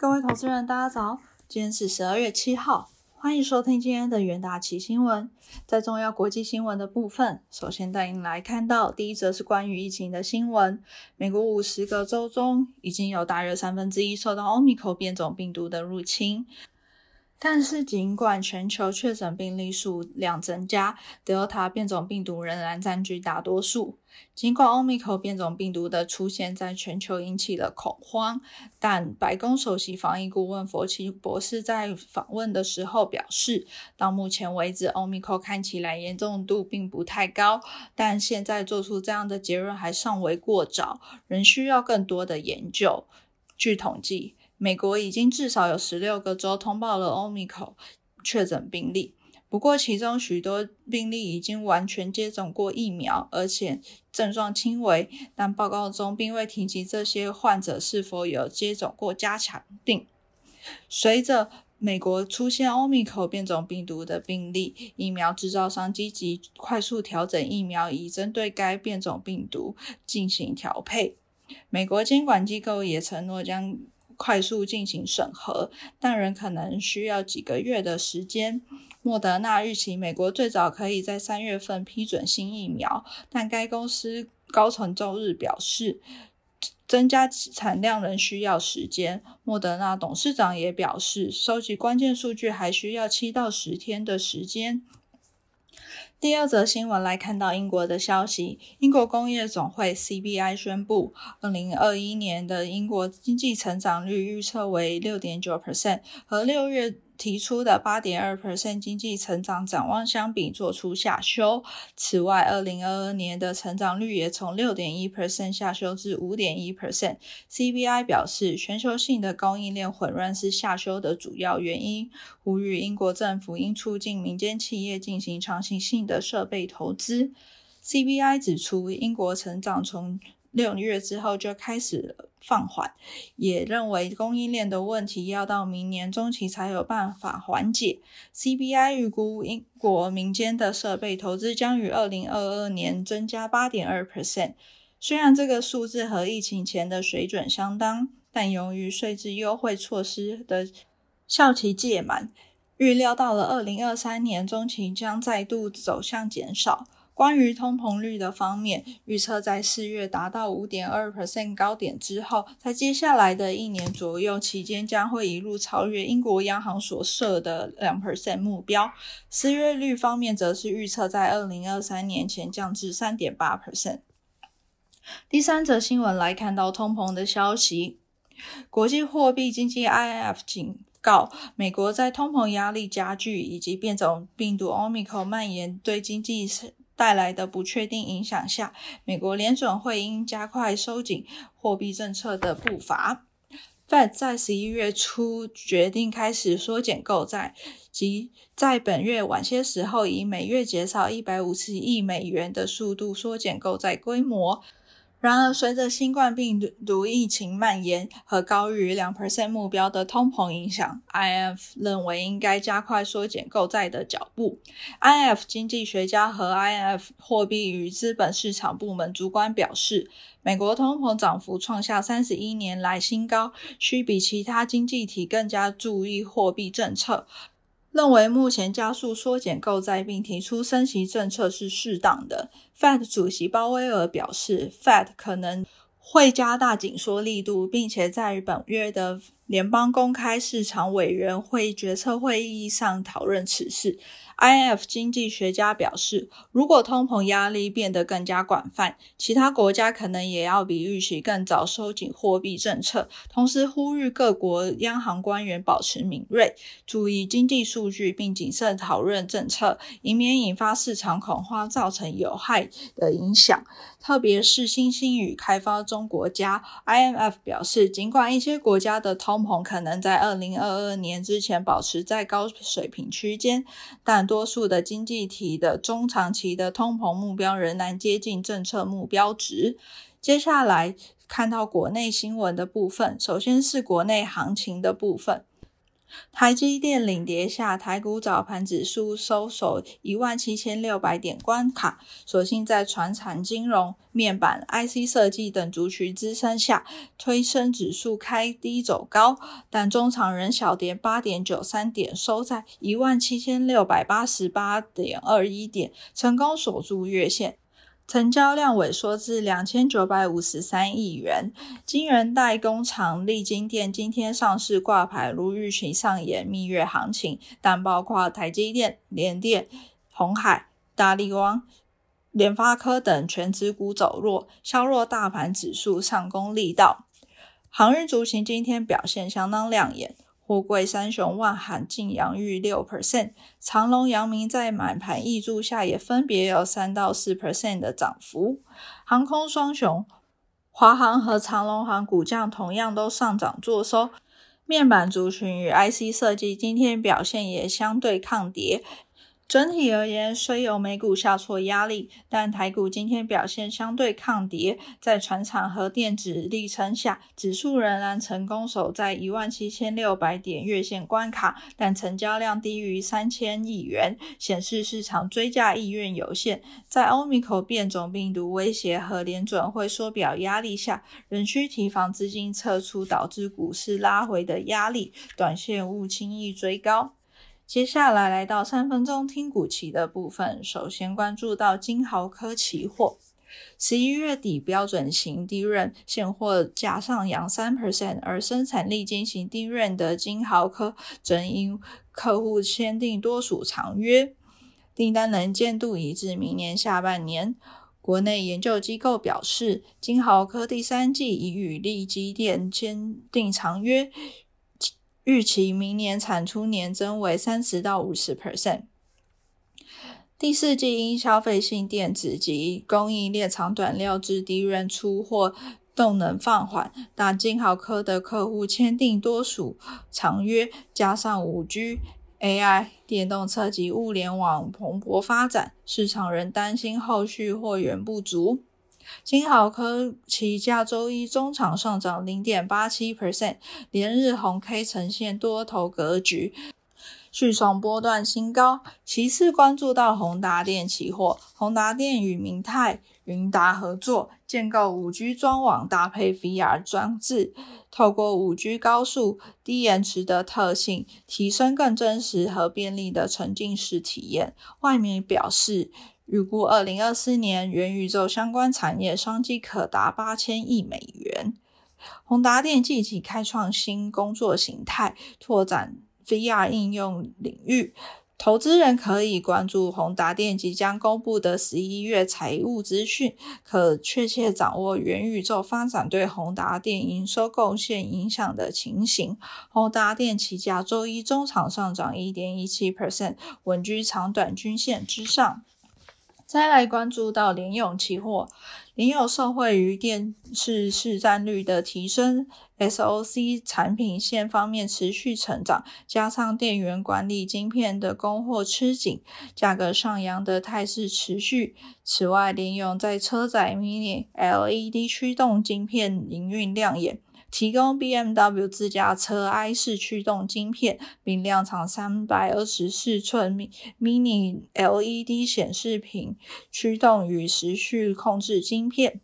各位投资人，大家早！今天是十二月七号，欢迎收听今天的元大旗新闻。在重要国际新闻的部分，首先带您来看到第一则是关于疫情的新闻。美国五十个州中，已经有大约三分之一受到奥密克变种病毒的入侵。但是，尽管全球确诊病例数量增加，Delta 变种病毒仍然占据大多数。尽管 Omicron 变种病毒的出现在全球引起了恐慌，但白宫首席防疫顾问佛奇博士在访问的时候表示，到目前为止，Omicron 看起来严重度并不太高，但现在做出这样的结论还尚为过早，仍需要更多的研究。据统计。美国已经至少有十六个州通报了 Omicron 确诊病例，不过其中许多病例已经完全接种过疫苗，而且症状轻微。但报告中并未提及这些患者是否有接种过加强病。随着美国出现 Omicron 变种病毒的病例，疫苗制造商积极快速调整疫苗，以针对该变种病毒进行调配。美国监管机构也承诺将。快速进行审核，但仍可能需要几个月的时间。莫德纳预期美国最早可以在三月份批准新疫苗，但该公司高层周日表示，增加产量仍需要时间。莫德纳董事长也表示，收集关键数据还需要七到十天的时间。第二则新闻来看到英国的消息，英国工业总会 CBI 宣布，二零二一年的英国经济成长率预测为六点九 percent，和六月。提出的八点二 percent 经济成长展望相比，做出下修。此外，二零二二年的成长率也从六点一 percent 下修至五点一 percent。CBI 表示，全球性的供应链混乱是下修的主要原因，呼吁英国政府应促进民间企业进行长期性的设备投资。CBI 指出，英国成长从六月之后就开始放缓，也认为供应链的问题要到明年中期才有办法缓解。CBI 预估英国民间的设备投资将于二零二二年增加八点二 percent。虽然这个数字和疫情前的水准相当，但由于税制优惠措施的效期届满，预料到了二零二三年中期将再度走向减少。关于通膨率的方面，预测在四月达到五点二 percent 高点之后，在接下来的一年左右期间，将会一路超越英国央行所设的两 percent 目标。失业率方面，则是预测在二零二三年前降至三点八 percent。第三则新闻来看到通膨的消息，国际货币经济 i f 警告，美国在通膨压力加剧以及变种病毒 Omicron 蔓延对经济带来的不确定影响下，美国联准会应加快收紧货币政策的步伐。Fed 在十一月初决定开始缩减购债，即在本月晚些时候以每月减少一百五十亿美元的速度缩减购债规模。然而，随着新冠病毒疫情蔓延和高于两 percent 目标的通膨影响，IF 认为应该加快缩减购债的脚步。IF 经济学家和 IF 货币与资本市场部门主管表示，美国通膨涨幅创下三十一年来新高，需比其他经济体更加注意货币政策。认为目前加速缩减购债并提出升息政策是适当的。Fed 主席鲍威尔表示，Fed 可能会加大紧缩力度，并且在本月的联邦公开市场委员会决策会议上讨论此事。IF 经济学家表示，如果通膨压力变得更加广泛，其他国家可能也要比预期更早收紧货币政策。同时，呼吁各国央行官员保持敏锐，注意经济数据，并谨慎讨论政策，以免引发市场恐慌，造成有害的影响。特别是新兴与开发中国家，IMF 表示，尽管一些国家的通通膨可能在二零二二年之前保持在高水平区间，但多数的经济体的中长期的通膨目标仍然接近政策目标值。接下来看到国内新闻的部分，首先是国内行情的部分。台积电领跌下，台股早盘指数收守一万七千六百点关卡，所幸在船产、金融、面板、IC 设计等族群支撑下，推升指数开低走高，但中场仍小跌八点九三点，收在一万七千六百八十八点二一点，成功守住月线。成交量萎缩至两千九百五十三亿元。晶圆代工厂力晶电今天上市挂牌，如预期上演蜜月行情，但包括台积电、联电、红海、大力光、联发科等全指股走弱，削弱大盘指数上攻力道。航运族群今天表现相当亮眼。富贵三雄万海净阳逾六 percent，长隆、阳明在满盘挹注下也分别有三到四 percent 的涨幅。航空双雄华航和长隆航股价同样都上涨作收。面板族群与 IC 设计今天表现也相对抗跌。整体而言，虽有美股下挫压力，但台股今天表现相对抗跌，在船厂和电子力撑下，指数仍然成功守在一万七千六百点月线关卡，但成交量低于三千亿元，显示市场追价意愿有限。在欧米克变种病毒威胁和联准会缩表压力下，仍需提防资金撤出导致股市拉回的压力，短线勿轻易追高。接下来来到三分钟听股期的部分，首先关注到金豪科期货，十一月底标准型低润现货价上扬三 percent，而生产力进行低润的金豪科，正因客户签订多属长约，订单能见度已至明年下半年。国内研究机构表示，金豪科第三季已与利基电签订长约。预期明年产出年增为三十到五十 percent。第四季因消费性电子及供应链长短料之低润出货动能放缓，但金豪科的客户签订多属长约，加上五 G、AI、电动车及物联网蓬勃发展，市场仍担心后续货源不足。金豪科旗价周一中场上涨零点八七 percent，连日红 K 呈现多头格局，续创波段新高。其次关注到宏达电期货，宏达电与明泰、云达合作，建构五 G 专网搭配 VR 装置，透过五 G 高速、低延迟的特性，提升更真实和便利的沉浸式体验。外媒表示。预估二零二四年元宇宙相关产业商机可达八千亿美元。宏达电近期开创新工作形态，拓展 VR 应用领域。投资人可以关注宏达电即将公布的十一月财务资讯，可确切掌握元宇宙发展对宏达电营收贡献影响的情形。宏达电起价周一中场上涨一点一七 percent，稳居长短均线之上。再来关注到联咏期货，联咏受惠于电视市占率的提升，SOC 产品线方面持续成长，加上电源管理晶片的供货吃紧，价格上扬的态势持续。此外，联咏在车载 Mini LED 驱动晶片营运亮眼。提供 BMW 自驾车 i 式驱动晶片，并量产三百二十四寸 Mini LED 显示屏驱动与时序控制晶片。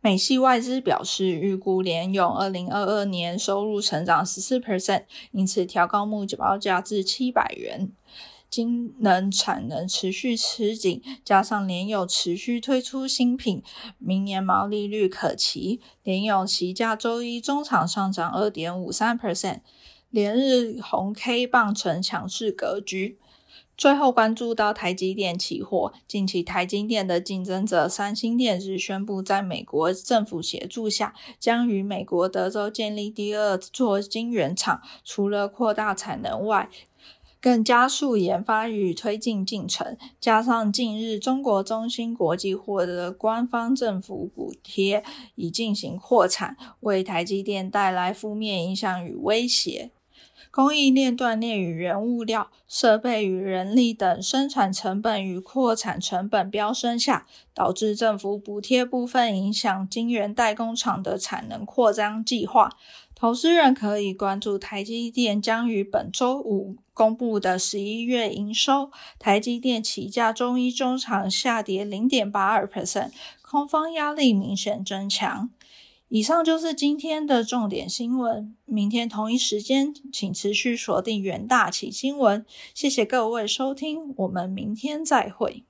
美系外资表示，预估联咏二零二二年收入成长十四 percent，因此调高目标价至七百元。晶能产能持续吃紧，加上联友持续推出新品，明年毛利率可期。联友期价周一中场上涨二点五三 percent，连日红 K 棒呈强势格局。最后关注到台积电期货，近期台积电的竞争者三星电子宣布，在美国政府协助下，将与美国德州建立第二座晶圆厂，除了扩大产能外，更加速研发与推进进程，加上近日中国中芯国际获得官方政府补贴，以进行扩产，为台积电带来负面影响与威胁。供应链断裂与原物料、设备与人力等生产成本与扩产成本飙升下，导致政府补贴部分影响晶圆代工厂的产能扩张计划。投资人可以关注台积电将于本周五公布的十一月营收。台积电起价中一中场下跌零点八二 percent，空方压力明显增强。以上就是今天的重点新闻。明天同一时间，请持续锁定元大起新闻。谢谢各位收听，我们明天再会。